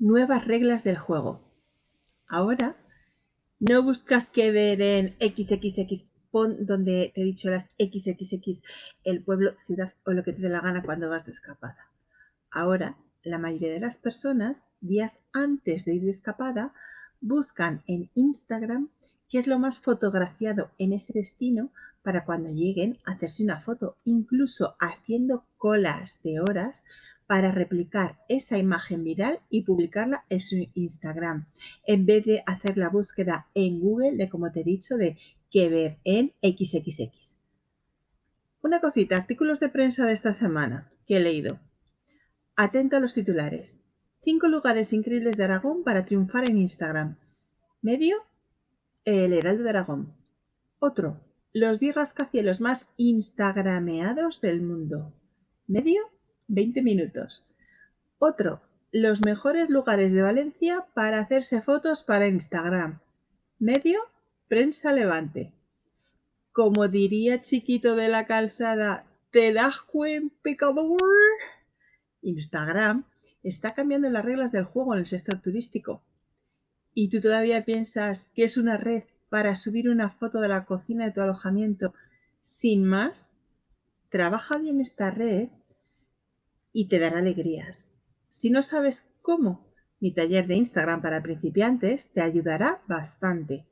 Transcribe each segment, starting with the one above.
nuevas reglas del juego. Ahora no buscas que ver en XXX, pon donde te he dicho las XXX, el pueblo, ciudad o lo que te dé la gana cuando vas de escapada. Ahora, la mayoría de las personas, días antes de ir de escapada, buscan en Instagram qué es lo más fotografiado en ese destino para cuando lleguen hacerse una foto, incluso haciendo colas de horas para replicar esa imagen viral y publicarla en su Instagram, en vez de hacer la búsqueda en Google de, como te he dicho, de qué ver en XXX. Una cosita, artículos de prensa de esta semana que he leído. Atento a los titulares. Cinco lugares increíbles de Aragón para triunfar en Instagram. Medio, El Heraldo de Aragón. Otro, los 10 rascacielos más instagrameados del mundo. Medio, 20 minutos. Otro, los mejores lugares de Valencia para hacerse fotos para Instagram. Medio, prensa levante. Como diría chiquito de la calzada, ¿te das cuenta, pecador? Instagram está cambiando las reglas del juego en el sector turístico. ¿Y tú todavía piensas que es una red para subir una foto de la cocina de tu alojamiento sin más? Trabaja bien esta red y te dará alegrías. Si no sabes cómo, mi taller de Instagram para principiantes te ayudará bastante.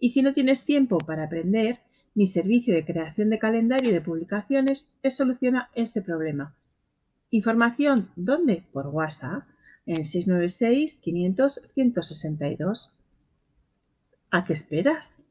Y si no tienes tiempo para aprender, mi servicio de creación de calendario y de publicaciones te soluciona ese problema. Información, ¿dónde? Por WhatsApp, en 696 500 162. ¿A qué esperas?